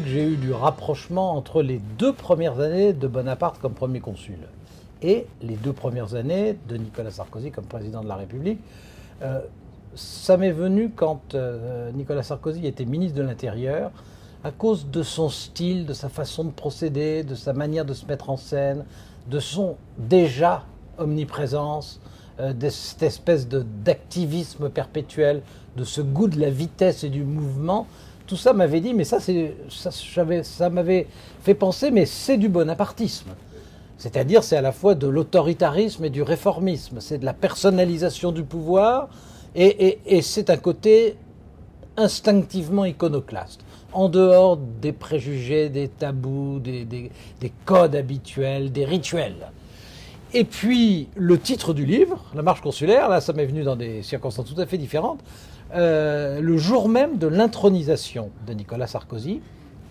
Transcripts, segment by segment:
que j'ai eue du rapprochement entre les deux premières années de Bonaparte comme premier consul et les deux premières années de Nicolas Sarkozy comme président de la République. Euh, ça m'est venu quand euh, Nicolas Sarkozy était ministre de l'Intérieur, à cause de son style, de sa façon de procéder, de sa manière de se mettre en scène, de son déjà omniprésence, euh, de cette espèce d'activisme perpétuel, de ce goût de la vitesse et du mouvement. Tout ça m'avait dit, mais ça, ça, ça m'avait fait penser, mais c'est du bonapartisme. C'est-à-dire, c'est à la fois de l'autoritarisme et du réformisme. C'est de la personnalisation du pouvoir et, c'est un côté instinctivement iconoclaste. En dehors des préjugés, des tabous, des, codes habituels, des rituels. Et puis, le titre du livre, La marche consulaire, là, ça m'est venu dans des circonstances tout à fait différentes. Euh, le jour même de l'intronisation de Nicolas Sarkozy,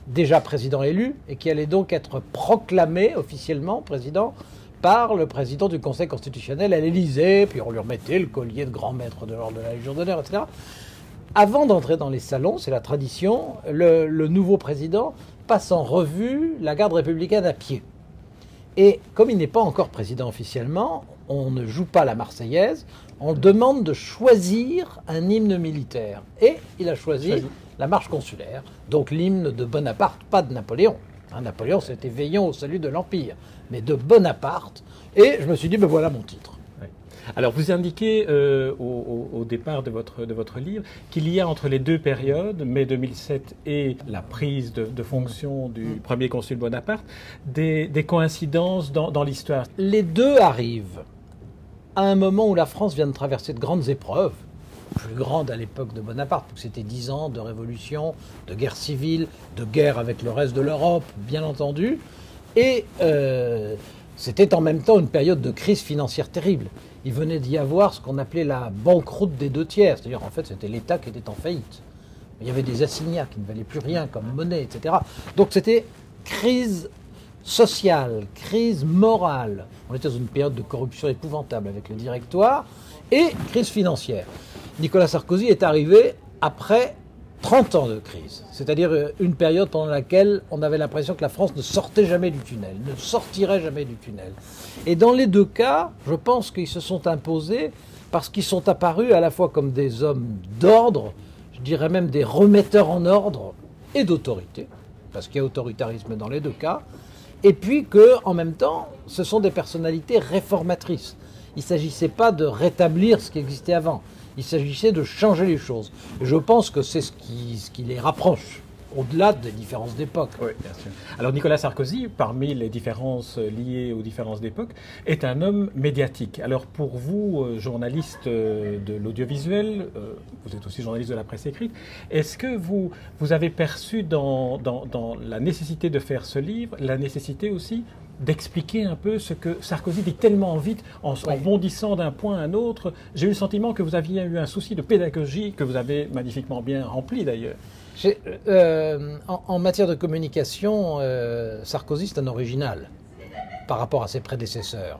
déjà président élu, et qui allait donc être proclamé officiellement président par le président du Conseil constitutionnel à l'Élysée, puis on lui remettait le collier de grand maître de l'ordre de la Légion d'honneur, etc. Avant d'entrer dans les salons, c'est la tradition, le, le, nouveau président passe en revue la garde républicaine à pied. Et comme il n'est pas encore président officiellement, on ne joue pas la Marseillaise, on demande de choisir un hymne militaire. Et il a choisi la marche consulaire, donc l'hymne de Bonaparte, pas de Napoléon. Hein, Napoléon, c'était Veillons au salut de l'Empire, mais de Bonaparte. Et je me suis dit, ben voilà mon titre. Alors, vous indiquez euh, au, départ de votre, de votre livre qu'il y a entre les deux périodes, mai 2007 et la prise de, fonction du mm. premier consul Bonaparte, des, coïncidences dans, dans l'histoire. Les deux arrivent à un moment où la France vient de traverser de grandes épreuves, plus grandes à l'époque de Bonaparte, où c'était dix ans de révolution, de guerre civile, de guerre avec le reste de l'Europe, bien entendu, et euh, c'était en même temps une période de crise financière terrible. Il venait d'y avoir ce qu'on appelait la banqueroute des deux tiers, c'est-à-dire en fait c'était l'État qui était en faillite. Il y avait des assignats qui ne valaient plus rien comme monnaie, etc. Donc c'était crise sociale, crise morale. On était dans une période de corruption épouvantable avec le directoire et crise financière. Nicolas Sarkozy est arrivé après 30 ans de crise, c'est-à-dire euh, une période pendant laquelle on avait l'impression que la France ne sortait jamais du tunnel, ne sortirait jamais du tunnel. Et dans les deux cas, je pense qu'ils se sont imposés parce qu'ils sont apparus à la fois comme des hommes d'ordre, je dirais même des remetteurs en ordre et d'autorité, parce qu'il y a autoritarisme dans les deux cas, et puis que, en même temps, ce sont des personnalités réformatrices. Il ne s'agissait pas de rétablir ce qui existait avant. Il s'agissait de changer les choses. Et je pense que c'est ce qui, les rapproche au-delà des différences d'époque. Oui, bien sûr. Alors Nicolas Sarkozy, parmi les différences liées aux différences d'époque, est un homme médiatique. Alors pour vous, euh, journaliste euh, de l'audiovisuel, euh, vous êtes aussi journaliste de la presse écrite, est-ce que vous, avez perçu dans la nécessité de faire ce livre, la nécessité aussi d'expliquer un peu ce que Sarkozy dit tellement vite en, en bondissant d'un point à un autre. J'ai eu le sentiment que vous aviez eu un souci de pédagogie que vous avez magnifiquement bien rempli d'ailleurs. Euh, en, matière de communication, euh, Sarkozy, c'est un original par rapport à ses prédécesseurs.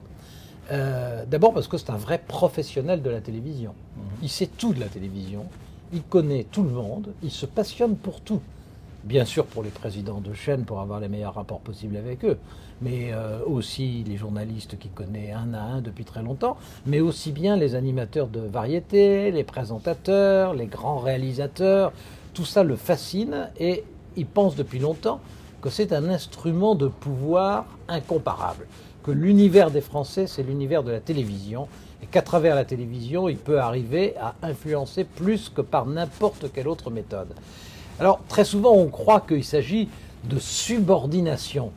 Euh, d'abord parce que c'est un vrai professionnel de la télévision. Mhm. Il sait tout de la télévision, il connaît tout le monde, il se passionne pour tout. Bien sûr pour les présidents de chaîne pour avoir les meilleurs rapports possibles avec eux, mais aussi les journalistes qu'il connaît un à un depuis très longtemps, mais aussi bien les animateurs de variété, les présentateurs, les grands réalisateurs, tout ça le fascine et il pense depuis longtemps que c'est un instrument de pouvoir incomparable, que l'univers des Français, c'est l'univers de la télévision, et qu'à travers la télévision, il peut arriver à influencer plus que par n'importe quelle autre méthode. Alors, très souvent, on croit qu'il s'agit de subordination.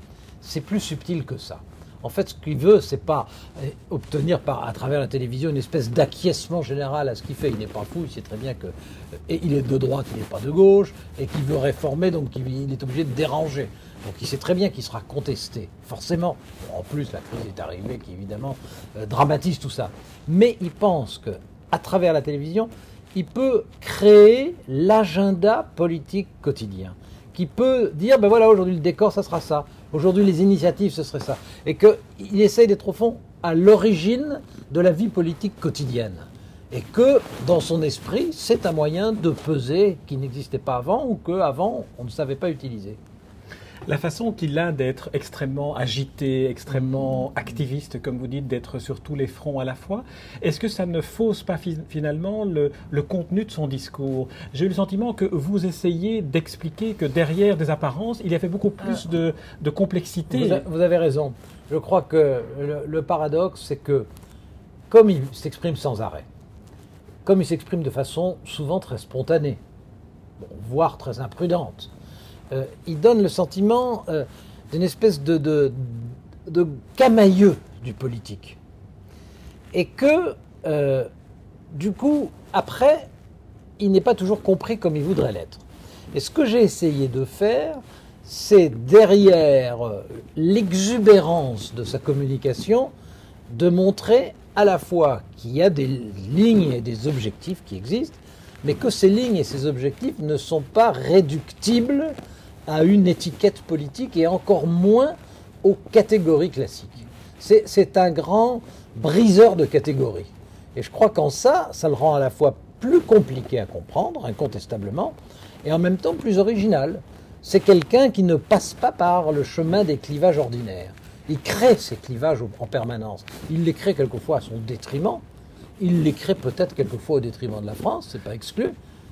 C'est plus subtil que ça. En fait, ce qu'il veut, c'est pas euh, obtenir par, à travers la télévision une espèce d'acquiescement général à ce qu'il fait. Il n'est pas fou, il sait très bien que euh, et il est de droite, il n'est pas de gauche, et qu'il veut réformer, donc il est obligé de déranger. Donc il sait très bien qu'il sera contesté, forcément. En plus, la crise est arrivée, qui évidemment euh, dramatise tout ça. Mais il pense que, à travers la télévision, il peut créer l'agenda politique quotidien, qui peut dire, ben voilà, aujourd'hui le décor, ça sera ça. Aujourd'hui, les initiatives, ce serait ça. Et qu'il essaye d'être au fond à l'origine de la vie politique quotidienne. Et que, dans son esprit, c'est un moyen de peser qui n'existait pas avant ou qu'avant, on ne savait pas utiliser. La façon qu'il a d'être extrêmement agité, extrêmement activiste, comme vous dites, d'être sur tous les fronts à la fois, est-ce que ça ne fausse pas finalement le, contenu de son discours? J'ai eu le sentiment que vous essayez d'expliquer que derrière des apparences, il y avait beaucoup plus de, complexité. Vous, avez raison. Je crois que le paradoxe, c'est que comme il s'exprime sans arrêt, comme il s'exprime de façon souvent très spontanée, voire très imprudente, euh, il donne le sentiment euh, d'une espèce de, de, camailleux du politique. Et que, euh, du coup, après, il n'est pas toujours compris comme il voudrait l'être. Et ce que j'ai essayé de faire, c'est derrière l'exubérance de sa communication, de montrer à la fois qu'il y a des lignes et des objectifs qui existent, mais que ces lignes et ces objectifs ne sont pas réductibles à une étiquette politique et encore moins aux catégories classiques. C'est un grand briseur de catégories. Et je crois qu'en ça, ça le rend à la fois plus compliqué à comprendre, incontestablement, et en même temps plus original. C'est quelqu'un qui ne passe pas par le chemin des clivages ordinaires. Il crée ces clivages en permanence. Il les crée quelquefois à son détriment. Il les crée peut-être quelquefois au détriment de la France, c'est pas exclu.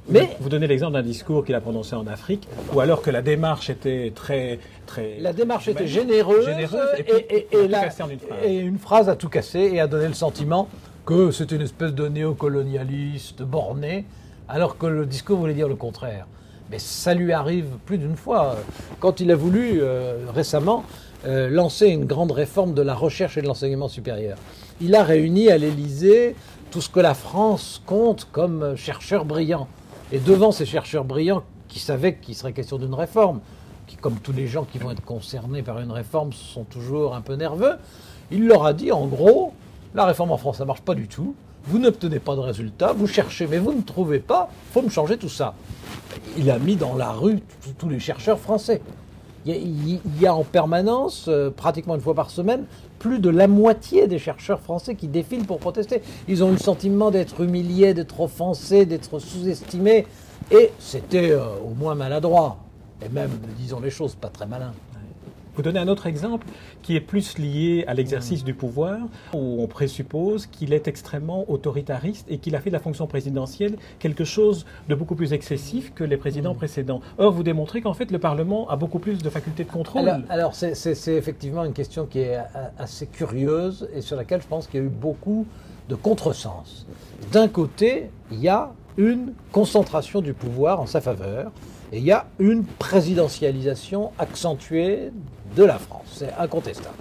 Mais vous donnez l'exemple d'un discours qu'il a prononcé en Afrique, ou alors que la démarche était très, très. La démarche était généreuse, et, et, une phrase a tout cassé et a donné le sentiment que c'était une espèce de néocolonialiste borné, alors que le discours voulait dire le contraire. Mais ça lui arrive plus d'une fois. Quand il a voulu euh, récemment euh, lancer une grande réforme de la recherche et de l'enseignement supérieur. Il a réuni à l'Élysée tout ce que la France compte comme chercheurs brillants. Et devant ces chercheurs brillants qui savaient qu'il serait question d'une réforme, qui, comme tous les gens qui vont être concernés par une réforme, sont toujours un peu nerveux, il leur a dit en gros, la réforme en France, ça marche pas du tout, vous n'obtenez pas de résultats, vous cherchez, mais vous ne trouvez pas, faut me changer tout ça. Il a mis dans la rue tous les chercheurs français il y, a en permanence, euh, pratiquement une fois par semaine, plus de la moitié des chercheurs français qui défilent pour protester. Ils ont le sentiment d'être humiliés, d'être offensés, d'être sous-estimés. Et c'était euh, au moins maladroit. Et même, disons les choses, pas très malin. Vous donnez un autre exemple qui est plus lié à l'exercice du pouvoir, où on présuppose qu'il est extrêmement autoritariste et qu'il a fait de la fonction présidentielle quelque chose de beaucoup plus excessif que les présidents précédents. Or, vous démontrez qu'en fait, le Parlement a beaucoup plus de facultés de contrôle. Alors, c'est effectivement une question qui est assez curieuse et sur laquelle je pense qu'il y a eu beaucoup de contresens. D'un côté, il y a une concentration du pouvoir en sa faveur et il y a une présidentialisation accentuée de la France. C'est incontestable.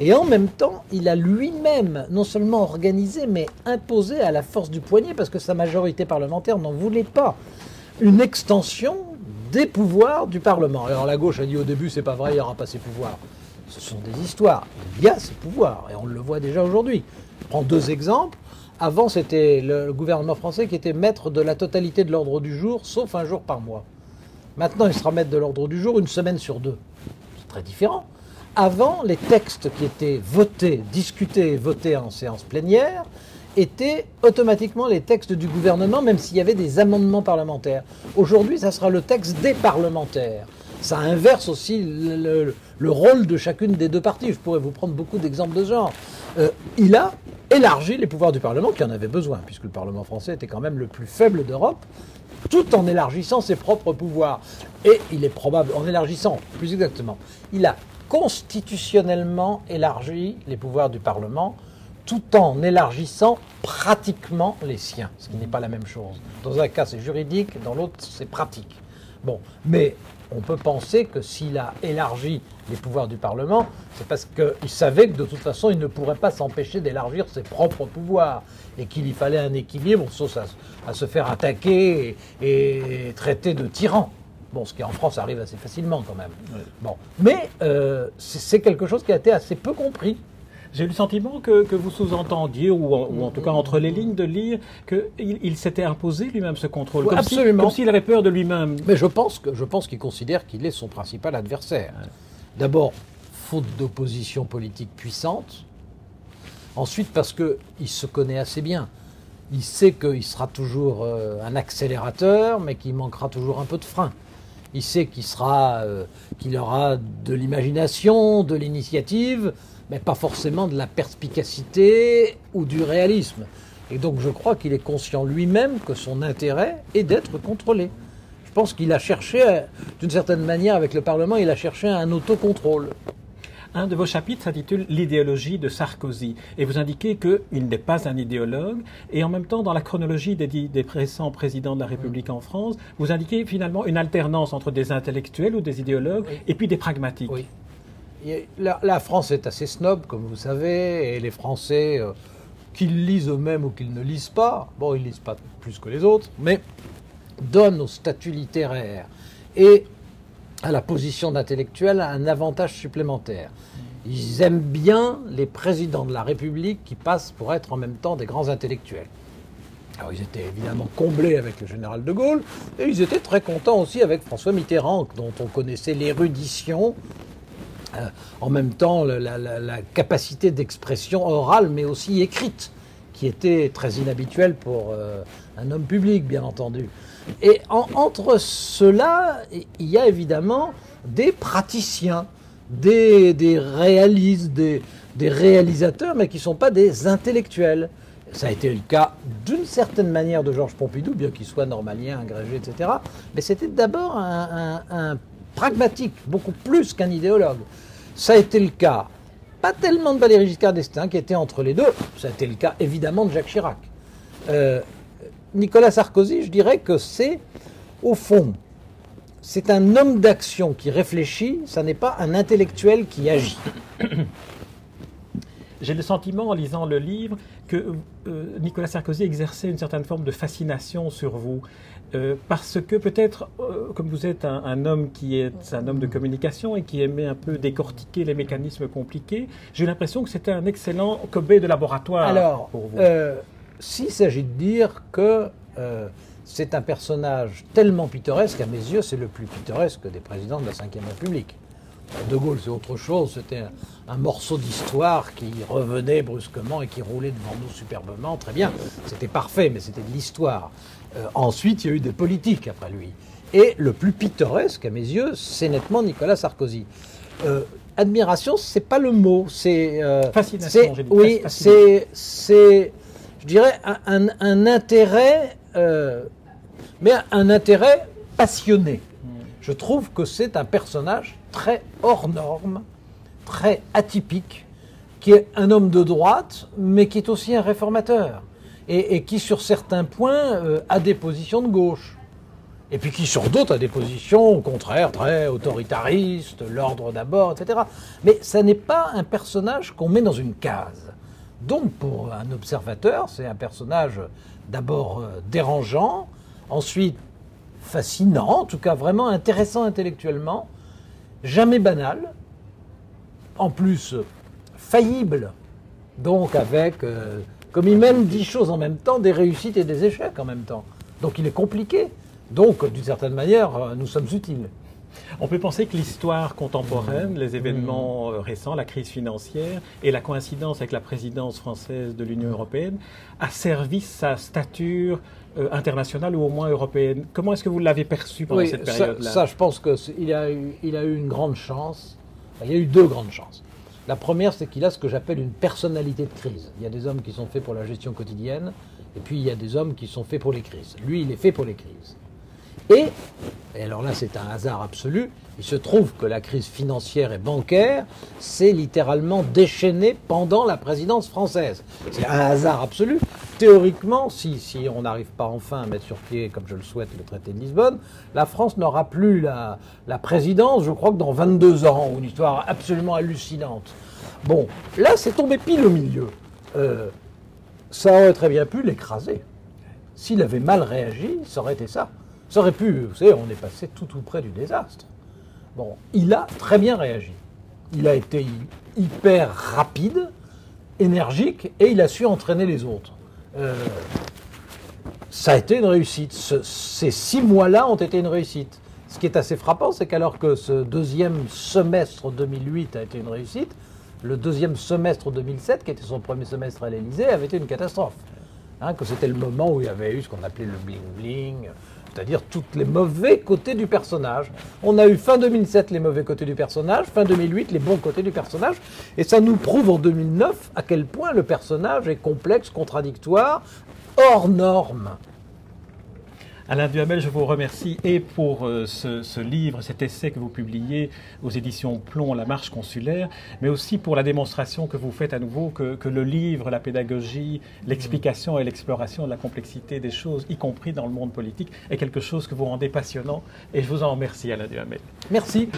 Et en même temps, il a lui-même non seulement organisé, mais imposé à la force du poignet, parce que sa majorité parlementaire n'en voulait pas, une extension des pouvoirs du Parlement. Alors la gauche a dit au début, c'est pas vrai, il n'y aura pas ces pouvoirs. Ce sont des histoires. Il y a ces pouvoirs, et on le voit déjà aujourd'hui. Je prends deux exemples. Avant, c'était le gouvernement français qui était maître de la totalité de l'ordre du jour, sauf un jour par mois. Maintenant, il sera maître de l'ordre du jour une semaine sur deux très différent. Avant, les textes qui étaient votés, discutés et votés en séance plénière étaient automatiquement les textes du gouvernement, même s'il y avait des amendements parlementaires. Aujourd'hui, ça sera le texte des parlementaires. Ça inverse aussi le, rôle de chacune des deux parties. Je pourrais vous prendre beaucoup d'exemples de genre. Euh, il a élargi les pouvoirs du Parlement, qui en avait besoin, puisque le Parlement français était quand même le plus faible d'Europe tout en élargissant ses propres pouvoirs. Et il est probable, en élargissant, plus exactement, il a constitutionnellement élargi les pouvoirs du Parlement tout en élargissant pratiquement les siens, ce qui n'est pas la même chose. Dans un cas, c'est juridique, dans l'autre, c'est pratique. Bon, mais on peut penser que s'il a élargi les pouvoirs du Parlement, c'est parce qu'il savait que de toute façon, il ne pourrait pas s'empêcher d'élargir ses propres pouvoirs et qu'il y fallait un équilibre, sauf à, se faire attaquer et, traiter de tyran. Bon, ce qui en France arrive assez facilement quand même. Bon, mais euh, c'est quelque chose qui a été assez peu compris. J'ai le sentiment que, vous sous-entendiez, ou, en tout cas entre les lignes de lire, qu'il il, s'était imposé lui-même ce contrôle. comme absolument. comme s'il avait peur de lui-même. Mais je pense que je pense qu'il considère qu'il est son principal adversaire. D'abord, faute d'opposition politique puissante. Ensuite, parce qu'il se connaît assez bien. Il sait qu'il sera toujours euh, un accélérateur, mais qu'il manquera toujours un peu de frein. il sait qu'il sera, euh, qu'il aura de l'imagination, de l'initiative, mais pas forcément de la perspicacité ou du réalisme. Et donc je crois qu'il est conscient lui-même que son intérêt est d'être contrôlé. Je pense qu'il a cherché, d'une certaine manière, avec le Parlement, il a cherché un autocontrôle. Un de vos chapitres s'intitule L'idéologie de Sarkozy. Et vous indiquez qu'il n'est pas un idéologue. Et en même temps, dans la chronologie des, des récents présidents de la République en France, vous indiquez finalement une alternance entre des intellectuels ou des idéologues et puis des pragmatiques. Oui. La, France est assez snob, comme vous savez, et les Français, euh, qu'ils lisent eux-mêmes ou qu'ils ne lisent pas, bon, ils lisent pas plus que les autres, mais donnent au statut littéraire et à la position d'intellectuel un avantage supplémentaire. Ils aiment bien les présidents de la République qui passent pour être en même temps des grands intellectuels. Alors ils étaient évidemment comblés avec le général de Gaulle, et ils étaient très contents aussi avec François Mitterrand, dont on connaissait l'érudition, euh, en même temps la, capacité d'expression orale, mais aussi écrite, qui était très inhabituelle pour euh, un homme public, bien entendu. Et entre ceux-là, il y a évidemment des praticiens, des, réalistes, des, réalisateurs, mais qui ne sont pas des intellectuels. Ça a été le cas d'une certaine manière de Georges Pompidou, bien qu'il soit normalien, agrégé, etc. Mais c'était d'abord un, pragmatique, beaucoup plus qu'un idéologue. Ça a été le cas, pas tellement de Valéry Giscard d'Estaing, qui était entre les deux, ça a été le cas évidemment de Jacques Chirac. Euh, Nicolas Sarkozy, je dirais que c'est, au fond, c'est un homme d'action qui réfléchit, ça n'est pas un intellectuel qui agit. J'ai le sentiment, en lisant le livre, que euh, Nicolas Sarkozy exerçait une certaine forme de fascination sur vous. Euh, parce que peut-être, euh, comme vous êtes un, homme qui est un homme de communication et qui aimait un peu décortiquer les mécanismes compliqués, j'ai l'impression que c'était un excellent Kobe de laboratoire Alors, pour vous. S'il s'agit de dire que c'est un personnage tellement pittoresque, à mes yeux, c'est le plus pittoresque des présidents de la Ve République. De Gaulle, c'est autre chose, c'était un, morceau d'histoire qui revenait brusquement et qui roulait devant nous superbement, très bien, c'était parfait, mais c'était de l'histoire. Euh, ensuite, il y a eu des politiques après lui. Et le plus pittoresque, à mes yeux, c'est nettement Nicolas Sarkozy. Euh, admiration, c'est pas le mot, c'est... Fascination, j'ai dit. Oui, c'est je dirais, un, intérêt, euh, mais un intérêt passionné. Je trouve que c'est un personnage très hors norme, très atypique, qui est un homme de droite, mais qui est aussi un réformateur, et, qui sur certains points euh, a des positions de gauche. Et puis qui sur d'autres a des positions au contraire très autoritaristes, l'ordre d'abord, etc. Mais ça n'est pas un personnage qu'on met dans une case. Donc pour un observateur, c'est un personnage d'abord euh, dérangeant, ensuite fascinant, en tout cas vraiment intéressant intellectuellement, jamais banal, en plus faillible, donc avec, euh, comme il mène dix choses en même temps, des réussites et des échecs en même temps. Donc il est compliqué. Donc d'une certaine manière, euh, nous sommes utiles. On peut penser que l'histoire contemporaine, les événements euh, récents, la crise financière et la coïncidence avec la présidence française de l'Union européenne a servi sa stature euh, internationale ou au moins européenne. Comment est-ce que vous l'avez perçu pendant cette période-là? ça, je pense qu'il a, eu, il a eu une grande chance. Il y a eu deux grandes chances. La première, c'est qu'il a ce que j'appelle une personnalité de crise. Il y a des hommes qui sont faits pour la gestion quotidienne, et puis il y a des hommes qui sont faits pour les crises. Lui, il est fait pour les crises. Et, alors là c'est un hasard absolu, il se trouve que la crise financière et bancaire s'est littéralement déchaînée pendant la présidence française. C'est un hasard absolu. Théoriquement, si, si on n'arrive pas enfin à mettre sur pied, comme je le souhaite, le traité de Lisbonne, la France n'aura plus la, la, présidence, je crois que dans 22 ans, une histoire absolument hallucinante. Bon, là c'est tombé pile au milieu. Euh, ça aurait très bien pu l'écraser. S'il avait mal réagi, ça aurait été ça. Ça aurait pu, vous savez, on est passé tout tout près du désastre. Bon, il a très bien réagi. Il a été hyper rapide, énergique, et il a su entraîner les autres. Euh, ça a été une réussite. ces six mois-là ont été une réussite. Ce qui est assez frappant, c'est qu'alors que ce deuxième semestre 2008 a été une réussite, le deuxième semestre 2007, qui était son premier semestre à l'Élysée, avait été une catastrophe. Hein, que c'était le moment où il y avait eu ce qu'on appelait le bling-bling, c'est-à-dire tous les mauvais côtés du personnage. On a eu fin 2007 les mauvais côtés du personnage, fin 2008 les bons côtés du personnage, et ça nous prouve en 2009 à quel point le personnage est complexe, contradictoire, hors norme. Alain Duhamel, je vous remercie et pour euh, ce, livre, cet essai que vous publiez aux éditions Plomb, La marche consulaire, mais aussi pour la démonstration que vous faites à nouveau que, que le livre, la pédagogie, l'explication et l'exploration de la complexité des choses, y compris dans le monde politique, est quelque chose que vous rendez passionnant. Et je vous en remercie, Alain Duhamel. Merci.